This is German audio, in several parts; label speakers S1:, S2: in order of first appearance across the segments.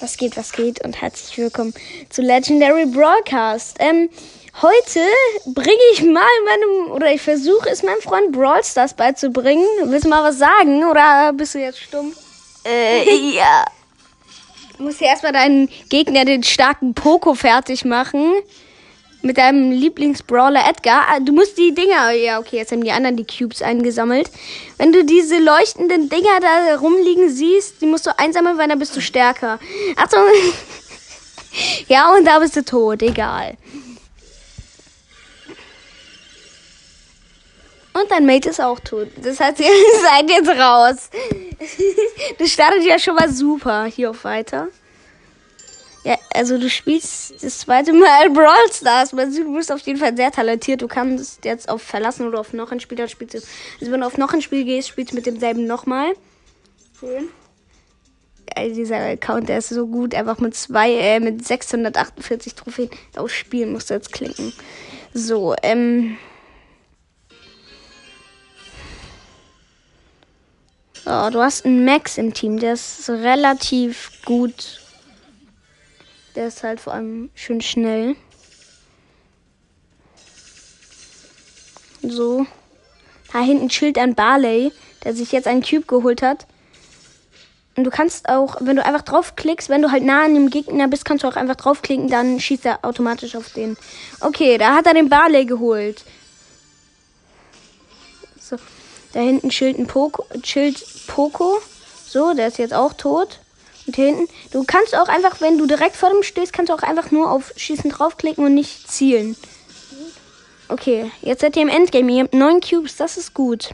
S1: Was geht, was geht und herzlich willkommen zu Legendary Broadcast. Ähm, heute bringe ich mal meinem, oder ich versuche es meinem Freund Brawl Stars beizubringen. Willst du mal was sagen oder bist du jetzt stumm?
S2: Äh, ja.
S1: Du musst ja erstmal deinen Gegner, den starken Poco, fertig machen. Mit deinem Lieblingsbrawler Edgar. Ah, Du musst die Dinger, ja okay, jetzt haben die anderen die Cubes eingesammelt. Wenn du diese leuchtenden Dinger da rumliegen siehst, die musst du einsammeln, weil dann bist du stärker. Achtung. Ja, und da bist du tot, egal. Und dein Mate ist auch tot. Das heißt, ihr seid jetzt raus. Das startet ja schon mal super. Hier auf weiter. Ja, also du spielst das zweite Mal Brawl Stars. Du bist auf jeden Fall sehr talentiert. Du kannst jetzt auf Verlassen oder auf noch ein Spiel, dann spielst du. Also wenn du auf noch ein Spiel gehst, spielst du mit demselben nochmal.
S2: Schön.
S1: Also dieser Account, der ist so gut. Einfach mit zwei, äh, mit 648 Trophäen. Auf Spielen musst du jetzt klicken. So, ähm. So, du hast einen Max im Team, der ist relativ gut. Der ist halt vor allem schön schnell. So. Da hinten chillt ein Barley, der sich jetzt einen Cube geholt hat. Und du kannst auch, wenn du einfach draufklickst, wenn du halt nah an dem Gegner bist, kannst du auch einfach draufklicken, dann schießt er automatisch auf den. Okay, da hat er den Barley geholt. So, da hinten chillt ein Poco, chillt Poco. So, der ist jetzt auch tot. Und hier hinten, du kannst auch einfach, wenn du direkt vor dem stehst, kannst du auch einfach nur auf Schießen draufklicken und nicht zielen. Okay, jetzt seid ihr im Endgame. Ihr habt neun Cubes, das ist gut.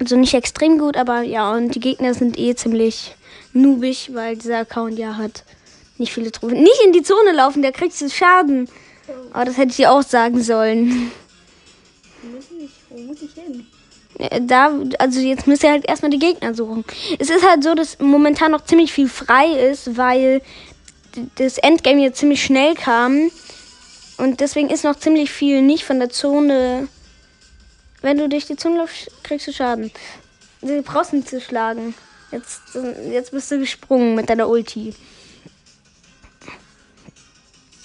S1: Also nicht extrem gut, aber ja, und die Gegner sind eh ziemlich noobig, weil dieser Account ja hat nicht viele Trophäen. Nicht in die Zone laufen, da kriegst du Schaden. Aber das hätte ich dir auch sagen sollen.
S2: Wo muss ich hin?
S1: Äh, Da, also jetzt müsst ihr halt erstmal die Gegner suchen. Es ist halt so, dass momentan noch ziemlich viel frei ist, weil das Endgame jetzt ziemlich schnell kam. Und deswegen ist noch ziemlich viel nicht von der Zone. Wenn du durch die Zone läufst, kriegst du Schaden. Du brauchst nicht zu schlagen. Jetzt, jetzt bist du gesprungen mit deiner Ulti.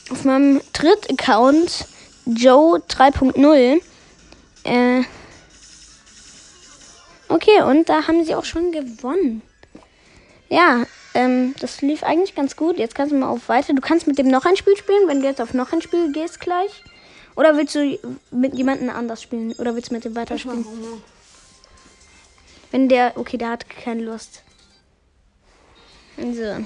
S1: Auf meinem Dritt-Account, Joe 3.0, äh, Okay, und da haben sie auch schon gewonnen. Ja, ähm, das lief eigentlich ganz gut. Jetzt kannst du mal auf weiter. Du kannst mit dem noch ein Spiel spielen, wenn du jetzt auf noch ein Spiel gehst gleich. Oder willst du mit jemandem anders spielen? Oder willst du mit dem weiterspielen? Wenn der. Okay, der hat keine Lust. So.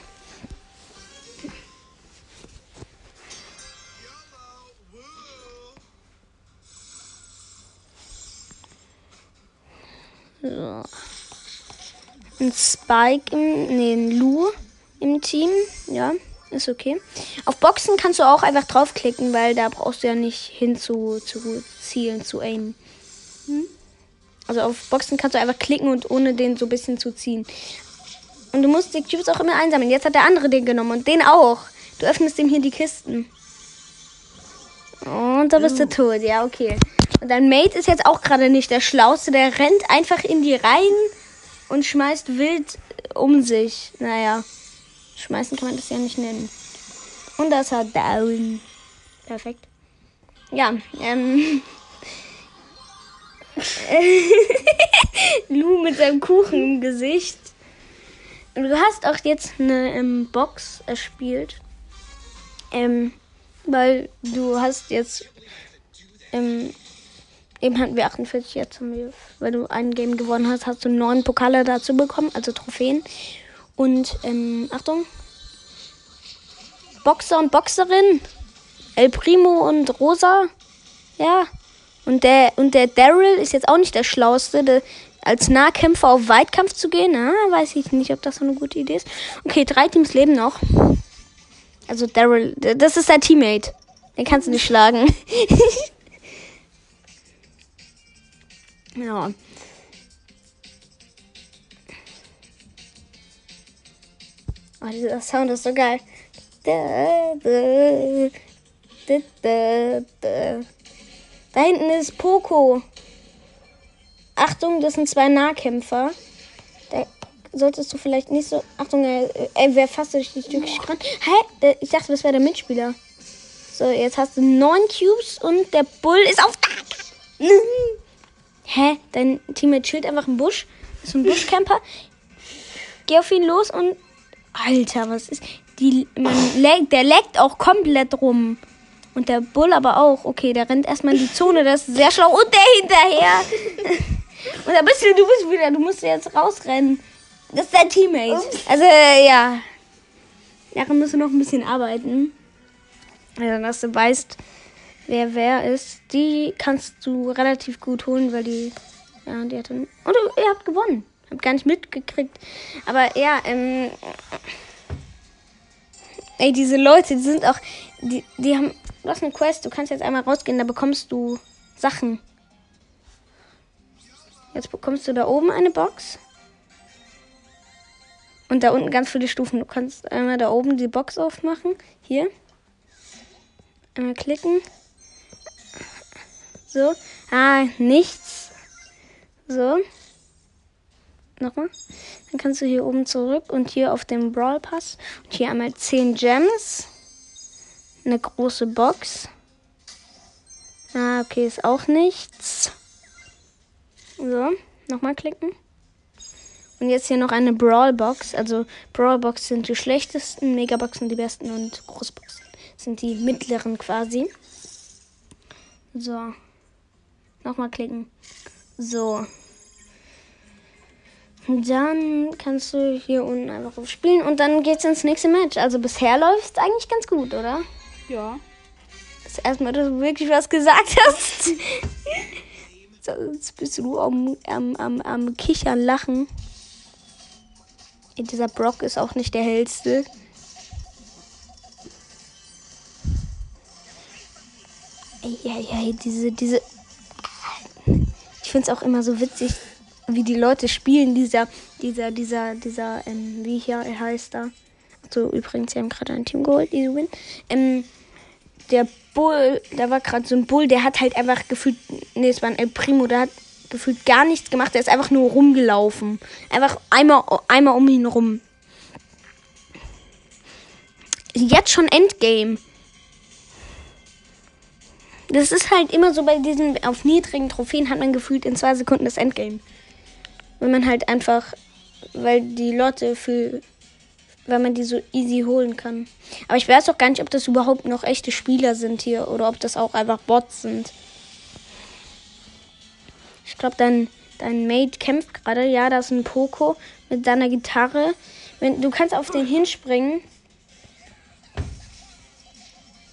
S1: So. Ein Spike im. Nee, ein Lu im Team. Ja, ist okay. Auf Boxen kannst du auch einfach draufklicken, weil da brauchst du ja nicht hin zu, zu zielen, zu aimen. Hm? Also auf Boxen kannst du einfach klicken und ohne den so ein bisschen zu ziehen. Und du musst die Cubes auch immer einsammeln. Jetzt hat der andere den genommen und den auch. Du öffnest ihm hier die Kisten. Und da bist du tot. Ja, okay. Dein Mate ist jetzt auch gerade nicht der Schlauste. Der rennt einfach in die Reihen und schmeißt wild um sich. Naja, schmeißen kann man das ja nicht nennen. Und das hat down. Perfekt. Ja, ähm. Lu mit seinem Kuchen im Gesicht. Du hast auch jetzt eine ähm, Box erspielt. Ähm, weil du hast jetzt. Ähm, eben hatten wir 48, jetzt haben wir, weil du ein Game gewonnen hast, hast du neun Pokale dazu bekommen, also Trophäen. Und, ähm, Achtung. Boxer und Boxerin. El Primo und Rosa. Ja. Und der, und der Daryl ist jetzt auch nicht der Schlauste, der, als Nahkämpfer auf Weitkampf zu gehen. Ah, weiß ich nicht, ob das so eine gute Idee ist. Okay, drei Teams leben noch. Also Daryl, das ist dein Teammate. Den kannst du nicht schlagen. ja. Oh, dieser Sound ist so geil. Da, hinten ist Poco. Achtung, das sind zwei Nahkämpfer. Da, solltest du vielleicht nicht so. Achtung, er, er wäre fast durch die Tür gerannt. Hä? Ich dachte, das wäre der Mitspieler. So, jetzt hast du neun Cubes und der Bull ist auf. Hä? Dein Teammate chillt einfach im Busch. Ist ein Buschcamper. Geh auf ihn los und. Alter, was ist. Die, leckt, der leckt auch komplett rum. Und der Bull aber auch. Okay, der rennt erstmal in die Zone, das ist sehr schlau. Und der hinterher. und da bist du, du bist wieder, du musst jetzt rausrennen. Das ist dein Teammate. Also, äh, ja. Daran musst du noch ein bisschen arbeiten. Also, dass du weißt, wer wer ist. Die kannst du relativ gut holen, weil die. Ja, die hat dann. Und du, ihr habt gewonnen. Hab gar nicht mitgekriegt. Aber ja, ähm. Ey, diese Leute, die sind auch. Die, die haben. Du hast eine Quest, du kannst jetzt einmal rausgehen, da bekommst du Sachen. Jetzt bekommst du da oben eine Box. Und da unten ganz viele Stufen. Du kannst einmal da oben die Box aufmachen. Hier. Einmal klicken. So. Ah, nichts. So. Nochmal. Dann kannst du hier oben zurück und hier auf dem Brawl Pass. Und hier einmal 10 Gems. Eine große Box. Ah, okay, ist auch nichts. So, nochmal klicken. Und jetzt hier noch eine Brawl Box. Also Brawl Box sind die schlechtesten, Megaboxen die besten und Großboxen sind die mittleren quasi. So. Nochmal klicken. So. Dann kannst du hier unten einfach auf Spielen und dann geht's ins nächste Match. Also bisher läuft es eigentlich ganz gut, oder?
S2: Ja.
S1: Das erste Mal, dass du wirklich was gesagt hast. Jetzt bist du am, am, am, am Kichern, Lachen. Dieser Brock ist auch nicht der hellste. Ey, ey, ey, diese, diese. Ich finde es auch immer so witzig, wie die Leute spielen. Dieser, dieser, dieser, dieser, ähm, wie hier er heißt da. So, übrigens, sie haben gerade ein Team geholt, die Win. Ähm, der Bull, da war gerade so ein Bull, der hat halt einfach gefühlt, nee, es war ein El Primo, der hat gefühlt gar nichts gemacht, der ist einfach nur rumgelaufen. Einfach einmal, einmal um ihn rum. Jetzt schon Endgame. Das ist halt immer so bei diesen, auf niedrigen Trophäen hat man gefühlt in zwei Sekunden das Endgame. Wenn man halt einfach, weil die Leute für, weil man die so easy holen kann. Aber ich weiß auch gar nicht, ob das überhaupt noch echte Spieler sind hier oder ob das auch einfach Bots sind. Ich glaube, dein, dein Mate kämpft gerade. Ja, da ist ein Poco mit seiner Gitarre. Wenn, du kannst auf den hinspringen.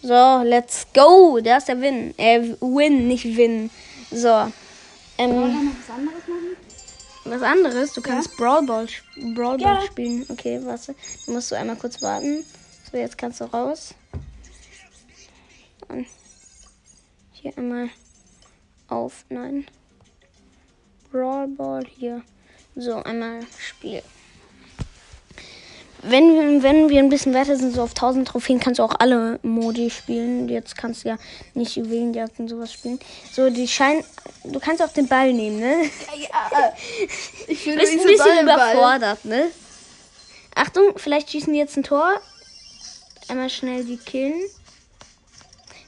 S1: So, let's go. Da ist der Win. Äh, Win, nicht Win. So.
S2: Wollen wir
S1: Ähm,
S2: noch was anderes machen?
S1: was anderes. Du kannst Brawl Ball, Brawl Ball
S2: Ja.
S1: spielen. Okay, warte. Dann musst du einmal kurz warten. So, jetzt kannst du raus. Dann hier einmal auf. Nein. Brawl Ball hier. So, einmal Spiel. Wenn, wir- wenn wir ein bisschen weiter sind, so auf 1000 Trophäen, kannst du auch alle Modi spielen. Jetzt kannst du ja nicht Juwelenjagd und sowas spielen. So, die scheinen. Du kannst auch den Ball nehmen, ne?
S2: Ja. Ich will
S1: Du bist ein bisschen überfordert, ne? Achtung, vielleicht schießen die jetzt ein Tor. Einmal schnell die killen.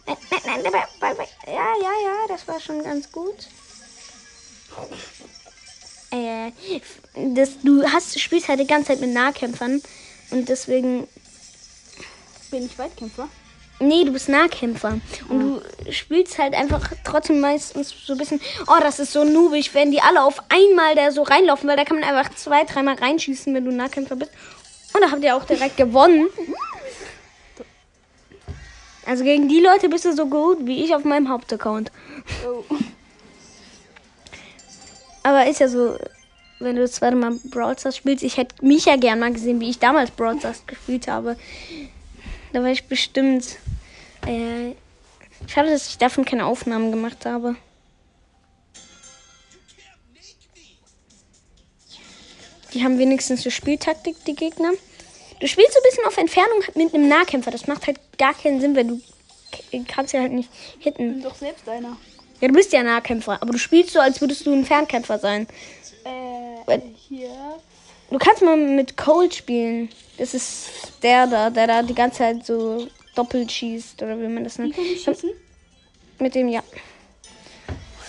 S1: Nein, nein, nein, der Ball, Ball, Ball. Ja, ja, ja, das war schon ganz gut. Äh, das, du hast, spielst halt die ganze Zeit mit Nahkämpfern. Und deswegen.
S2: Bin ich Weitkämpfer?
S1: Nee, du bist Nahkämpfer. Und du spielst halt einfach trotzdem meistens so ein bisschen. Oh, das ist so noobig, wenn die alle auf einmal da so reinlaufen, weil da kann man einfach zwei, dreimal reinschießen, wenn du Nahkämpfer bist. Und da habt ihr auch direkt gewonnen. Also gegen die Leute bist du so gut wie ich auf meinem Hauptaccount.
S2: Oh.
S1: Aber ist ja so, wenn du das zweite Mal Brawl Stars spielst, ich hätte mich ja gern mal gesehen, wie ich damals Brawl Stars gespielt habe. Da war ich bestimmt. Äh, schade, dass ich davon keine Aufnahmen gemacht habe. Die haben wenigstens eine Spieltaktik, die Gegner. Du spielst so ein bisschen auf Entfernung mit einem Nahkämpfer. Das macht halt gar keinen Sinn, wenn du kannst ja halt nicht hitten.
S2: bin doch selbst einer.
S1: Ja, du bist ja Nahkämpfer, aber du spielst so, als würdest du ein Fernkämpfer sein.
S2: Äh, hier.
S1: Du kannst mal mit Cold spielen. Das ist der da, der da die ganze Zeit so doppelt schießt, oder wie man das nennt. Mit dem, ja.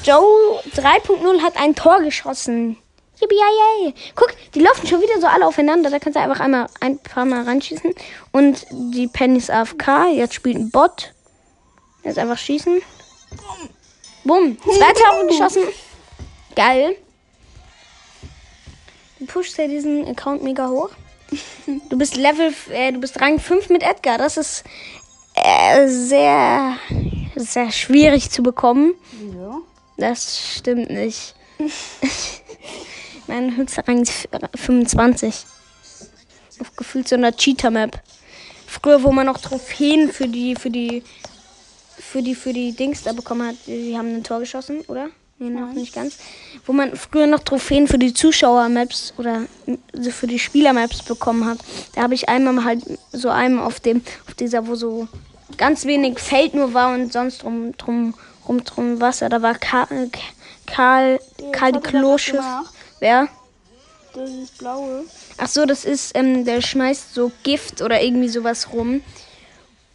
S1: Joe 3.0 hat ein Tor geschossen. Yippie. Guck, die laufen schon wieder so alle aufeinander. Da kannst du einfach einmal ein paar Mal reinschießen. Und die Penny ist AFK. Jetzt spielt ein Bot. Jetzt einfach schießen. Bumm. Zwei Tore geschossen. Geil. Du pushst ja diesen Account mega hoch. Du bist Level, äh, du bist Rang 5 mit Edgar. Das ist äh, sehr, sehr schwierig zu bekommen.
S2: Ja.
S1: Das stimmt nicht. mein höchster Rang ist 25. Auf gefühlt so einer Cheater-Map. Früher, wo man noch Trophäen für die, für die, für die, für die Dings da bekommen hat. Die haben ein Tor geschossen, oder? Nee, noch nicht ganz. Wo man früher noch Trophäen für die Zuschauer-Maps oder für die Spieler-Maps bekommen hat. Da habe ich einmal halt so einem auf dem, auf dieser, wo so ganz wenig Feld nur war und sonst drum, drum, rum, drum Wasser. Da war Karl, Karl, Karl die
S2: gemacht?
S1: Wer?
S2: Das ist blaue.
S1: Ach so, das ist, ähm, der schmeißt so Gift oder irgendwie sowas rum.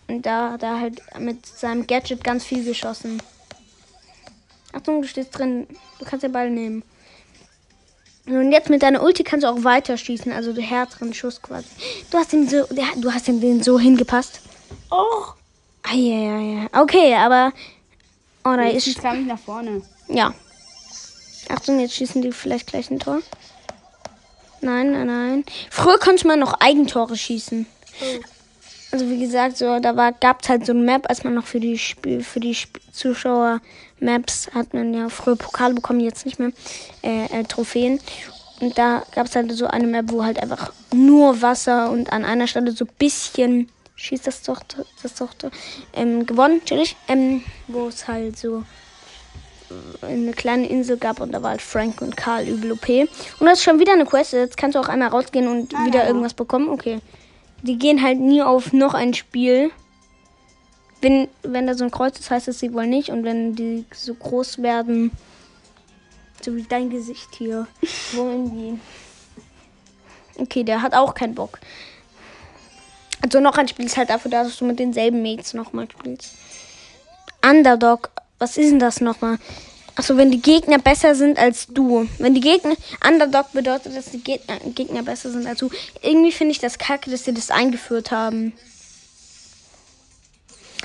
S1: Und da hat er halt mit seinem Gadget ganz viel geschossen. Achtung, du stehst drin. Du kannst den Ball nehmen. Und jetzt mit deiner Ulti kannst du auch weiter schießen, also den härteren Schuss quasi. Du hast den so, der, du hast den, so hingepasst.
S2: Oh!
S1: Ah, ja, ja, ja. Okay, aber. Oh, da ist.
S2: gar nicht nach vorne.
S1: Ja. Achtung, jetzt schießen die vielleicht gleich ein Tor. Nein, nein, nein. Früher konnte man noch Eigentore schießen.
S2: Oh.
S1: Also wie gesagt, so da war gab's halt so eine Map, als man noch für die Spiel für die Sp Zuschauer Maps hat man ja früher Pokale bekommen, jetzt nicht mehr äh, äh, Trophäen. Und da gab's halt so eine Map, wo halt einfach nur Wasser und an einer Stelle so bisschen schießt das doch das doch ähm, gewonnen, natürlich. Ähm, wo es halt so eine kleine Insel gab und da war halt Frank und Karl übel OP. Und das ist schon wieder eine Quest. Jetzt kannst du auch einmal rausgehen und wieder irgendwas bekommen. Okay. Die gehen halt nie auf noch ein Spiel. Wenn, wenn da so ein Kreuz ist, heißt es sie wohl nicht. Und wenn die so groß werden, so wie dein Gesicht hier, wollen die. Okay, der hat auch keinen Bock. Also noch ein Spiel ist halt dafür da, dass du mit denselben Mates nochmal spielst. Underdog, was ist denn das nochmal? Achso, wenn die Gegner besser sind als du. Wenn die Gegner. Underdog bedeutet, dass die Gegner, Gegner besser sind als du. Irgendwie finde ich das kacke, dass sie das eingeführt haben.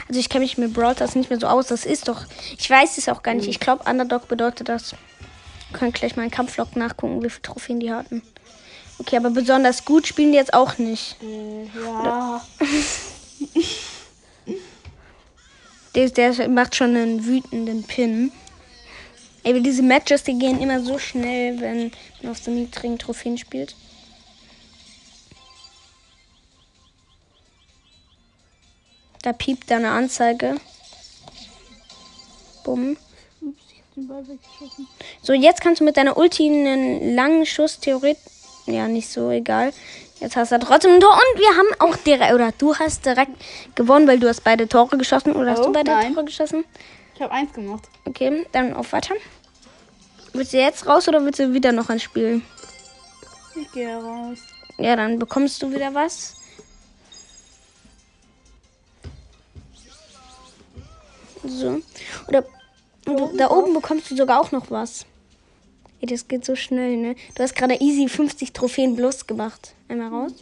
S1: Also ich kenne mich mit Brawl Stars nicht mehr so aus. Das ist doch. Ich weiß es auch gar nicht. Ich glaube, Underdog bedeutet das. Wir können gleich mal in Kampflog nachgucken, wie viele Trophäen die hatten. Okay, aber besonders gut spielen die jetzt auch nicht.
S2: Ja.
S1: Der, der macht schon einen wütenden Pin. Ey, diese Matches, die gehen immer so schnell, wenn man auf so niedrigen Trophäen spielt. Da piept da eine Anzeige. Bumm. So, jetzt kannst du mit deiner Ulti einen langen Schuss theoretisch. Ja, nicht so, egal. Jetzt hast du trotzdem ein Tor und wir haben auch direkt, oder du hast direkt gewonnen, weil du hast beide Tore geschossen. Oder hast
S2: Oh,
S1: du beide
S2: nein.
S1: Tore geschossen?
S2: Ich habe eins gemacht.
S1: Okay, dann auf Weiter. Willst du jetzt raus oder willst du wieder noch ein Spiel?
S2: Ich gehe raus.
S1: Ja, dann bekommst du wieder was. So. Oder und da oben bekommst du sogar auch noch was. Ey, das geht so schnell, ne? Du hast gerade easy 50 Trophäen plus gemacht. Einmal raus.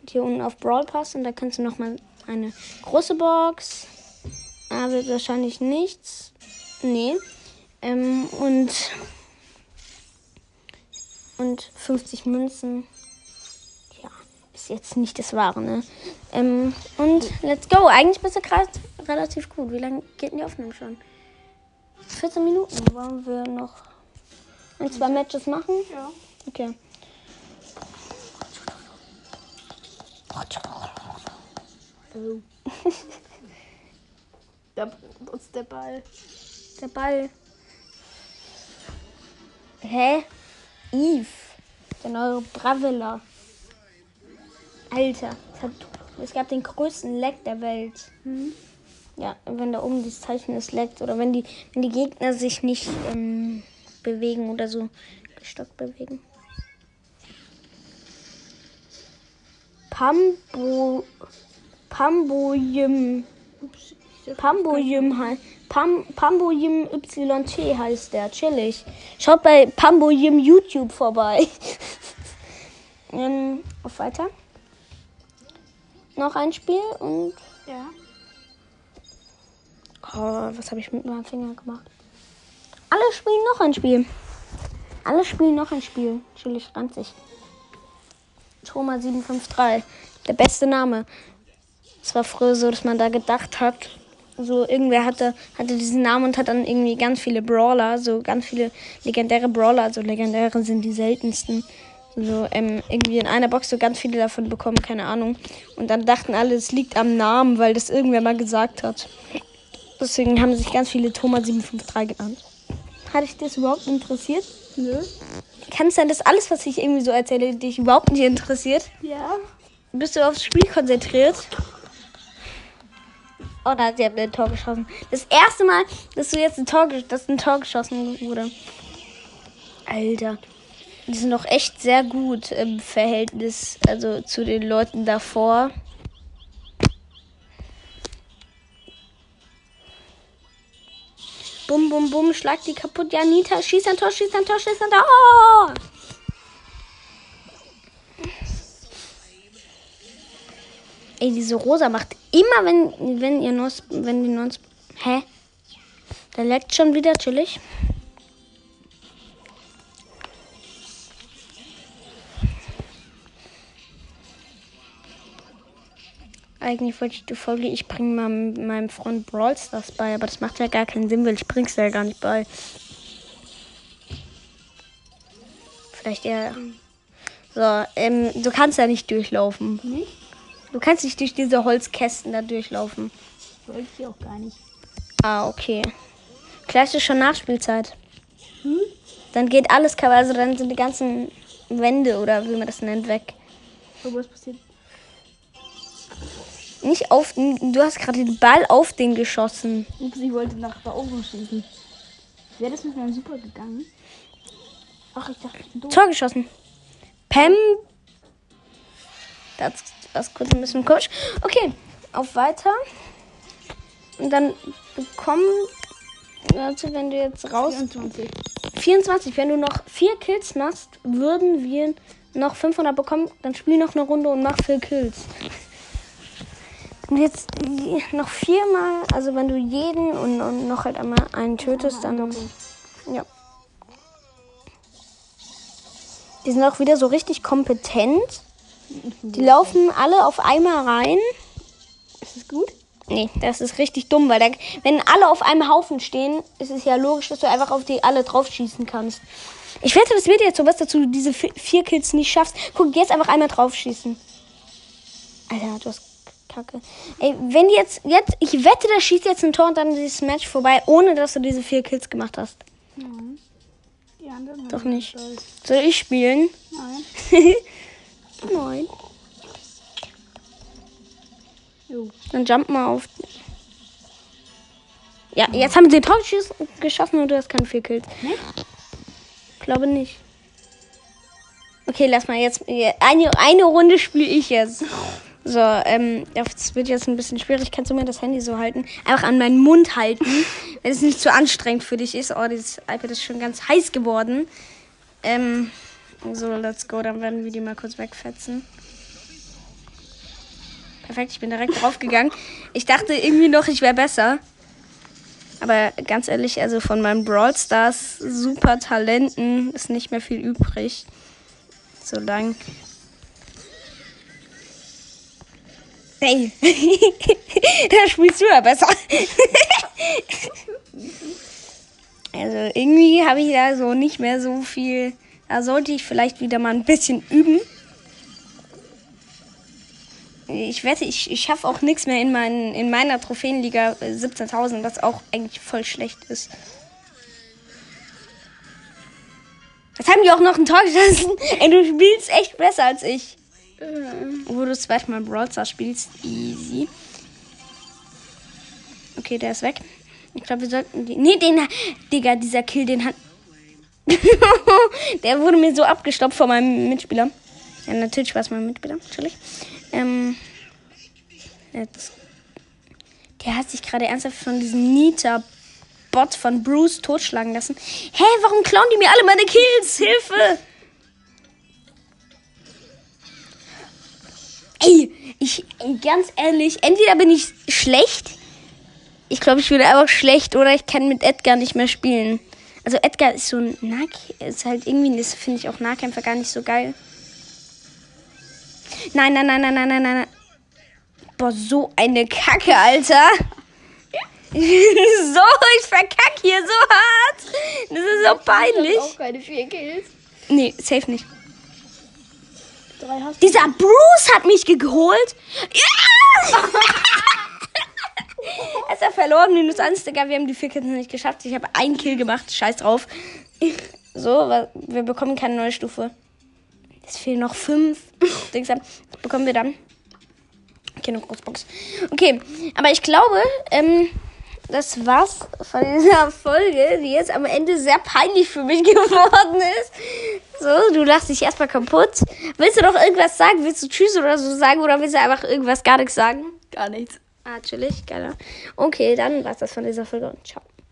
S1: Und hier unten auf Brawl Pass und da kannst du noch mal eine große Box. Aber wahrscheinlich nichts. Nee. Ähm, und und 50 Münzen. Ist jetzt nicht das Wahre, ne? Ähm, und let's go. Eigentlich bist du gerade relativ gut. Wie lange geht denn die Aufnahme schon? 14 Minuten. Wollen wir noch ein, zwei Matches machen?
S2: Ja.
S1: Okay.
S2: Oh. da ist der Ball.
S1: Der Ball. Hä? Eve. Der neue Bravilla. Alter. Es, hat, es gab den größten Leck der Welt. Ja, wenn da oben das Zeichen ist, leckt. Oder wenn die, wenn die Gegner sich nicht ähm, bewegen oder so gestockt bewegen. Pambo. Pamboyim. Pamboyim heißt. Pam, Pamboyim YT heißt der. Chillig. Schaut bei Pamboyim YouTube vorbei. ähm, auf weiter. Noch ein Spiel und.
S2: Ja.
S1: Oh, was habe ich mit meinem Finger gemacht? Alle spielen noch ein Spiel. Alle spielen noch ein Spiel. Chillig ranzig. Troma 753. Der beste Name. Es war früher so, dass man da gedacht hat, so irgendwer hatte, hatte diesen Namen und hat dann irgendwie ganz viele Brawler, so ganz viele legendäre Brawler, also legendäre sind die seltensten. So ähm, irgendwie in einer Box so ganz viele davon bekommen, keine Ahnung. Und dann dachten alle, es liegt am Namen, weil das irgendwer mal gesagt hat. Deswegen haben sich ganz viele Thomas 753 genannt. Hat dich das überhaupt interessiert?
S2: Nö.
S1: Kann es sein, dass alles, was ich irgendwie so erzähle, dich überhaupt nicht interessiert?
S2: Ja.
S1: Bist du aufs Spiel konzentriert? Oh nein, sie haben ein Tor geschossen. Das erste Mal, dass du jetzt ein Tor, dass ein Tor geschossen wurde. Alter. Die sind doch echt sehr gut im Verhältnis, also zu den Leuten davor. Bum, bum, bum, schlag die kaputt. Ja, Nita, schieß ein Tor, schieß ein Tor, schieß ein Tor. Oh! Ey, diese Rosa macht immer, wenn, wenn ihr Nuss, wenn die Nuss, hä? Da leckt schon wieder chillig. Eigentlich wollte ich die Folge, ich bringe mal meinem Freund Brawl Stars bei, aber das macht ja gar keinen Sinn, weil ich bring's ja gar nicht bei. Vielleicht eher. So, ähm, du kannst ja nicht durchlaufen.
S2: Nicht?
S1: Du kannst nicht durch diese Holzkästen da durchlaufen.
S2: Wollte ich auch gar nicht.
S1: Ah, okay. Gleich ist schon Nachspielzeit.
S2: Hm?
S1: Dann geht alles also dann sind die ganzen Wände oder wie man das nennt weg.
S2: Aber was passiert?
S1: Nicht auf, du hast gerade den Ball auf den geschossen.
S2: Ups, ich wollte nach da oben schießen. Wäre das mit meinem Super gegangen? Ach, ich dachte, ich bin doof.
S1: Tor geschossen. Pam. Das das kurz ein bisschen komisch. Okay, auf weiter. Und dann bekommen. Warte, wenn du jetzt raus.
S2: 24.
S1: 24. Wenn du noch vier Kills machst, würden wir noch 500 bekommen. Dann spiel noch eine Runde und mach vier Kills. Und jetzt noch viermal, also wenn du jeden und, und noch halt einmal einen tötest, dann. Ja. Die sind auch wieder so richtig kompetent. Die laufen alle auf einmal rein.
S2: Ist es gut?
S1: Nee, das ist richtig dumm, weil da, wenn alle auf einem Haufen stehen, ist es ja logisch, dass du einfach auf die alle draufschießen kannst. Ich wette, das wird jetzt sowas, dass du diese vi- vier Kills nicht schaffst. Guck, jetzt einfach einmal draufschießen. Alter, du hast Kacke. Ey, wenn jetzt, jetzt, ich wette, da schießt jetzt ein Tor und dann ist dieses Match vorbei, ohne dass du diese vier Kills gemacht hast.
S2: Nein. Die anderen
S1: Doch nicht. Soll ich spielen?
S2: Nein.
S1: Nein.
S2: Jo.
S1: Dann jump mal auf. Ja, jetzt haben sie den Tor geschossen und du hast keine vier Kills.
S2: Nee?
S1: Glaube nicht. Okay, lass mal jetzt. Eine, eine Runde spiele ich jetzt. So, ähm, das wird jetzt ein bisschen schwierig. Kannst du mir das Handy so halten? Einfach an meinen Mund halten, wenn es nicht zu anstrengend für dich ist. Oh, dieses iPad ist schon ganz heiß geworden. Ähm, so, let's go. Dann werden wir die mal kurz wegfetzen. Perfekt, ich bin direkt draufgegangen. Ich dachte irgendwie noch, ich wäre besser. Aber ganz ehrlich, also von meinen Brawl Stars super Talenten ist nicht mehr viel übrig. So lang. Hey, da spielst du ja besser. also irgendwie habe ich da so nicht mehr so viel. Da sollte ich vielleicht wieder mal ein bisschen üben. Ich wette, ich, ich schaffe auch nichts mehr in, meinen, in meiner Trophäenliga äh, 17.000, was auch eigentlich voll schlecht ist. Jetzt haben die auch noch ein Tor geschossen. Ey, du spielst echt besser als ich. Wo du zweimal Brawl Stars spielst. Easy. Okay, der ist weg. Ich glaube, wir sollten die. Nee, den. Digga, dieser Kill, den hat. der wurde mir so abgestoppt von meinem Mitspieler. Ja, natürlich war es mein Mitspieler. Natürlich. Ähm. Jetzt. Der hat sich gerade ernsthaft von diesem Nita-Bot von Bruce totschlagen lassen. Hä, warum klauen die mir alle meine Kills? Hilfe! Ey, ich, ganz ehrlich, entweder bin ich schlecht. Ich glaube, ich bin einfach schlecht oder ich kann mit Edgar nicht mehr spielen. Also Edgar ist so ein Nahkämpfer, ist halt irgendwie, das finde ich auch Nahkämpfer gar nicht so geil. Nein, nein, nein, nein, nein, nein, nein. Boah, so eine Kacke, Alter. so, ich verkack hier so hart. Das ist so peinlich.
S2: Auch keine vier Kills.
S1: Nee, safe nicht.
S2: Drei hast du.
S1: Dieser Bruce hat mich geholt. Ja! es hat verloren, minus eins, Digga. Wir haben die vier Kills nicht geschafft. Ich habe einen Kill gemacht. Scheiß drauf. So, wir bekommen keine neue Stufe. Es fehlen noch fünf. Dings. Was bekommen wir dann? Okay, eine Großbox. Okay, aber ich glaube, ähm, das war's von dieser Folge, die jetzt am Ende sehr peinlich für mich geworden ist. So, du lachst dich erstmal kaputt. Willst du noch irgendwas sagen? Willst du Tschüss oder so sagen? Oder willst du einfach irgendwas gar nichts sagen?
S2: Gar nichts.
S1: Ah, chillig, geil. Okay, dann war's das von dieser Folge und ciao.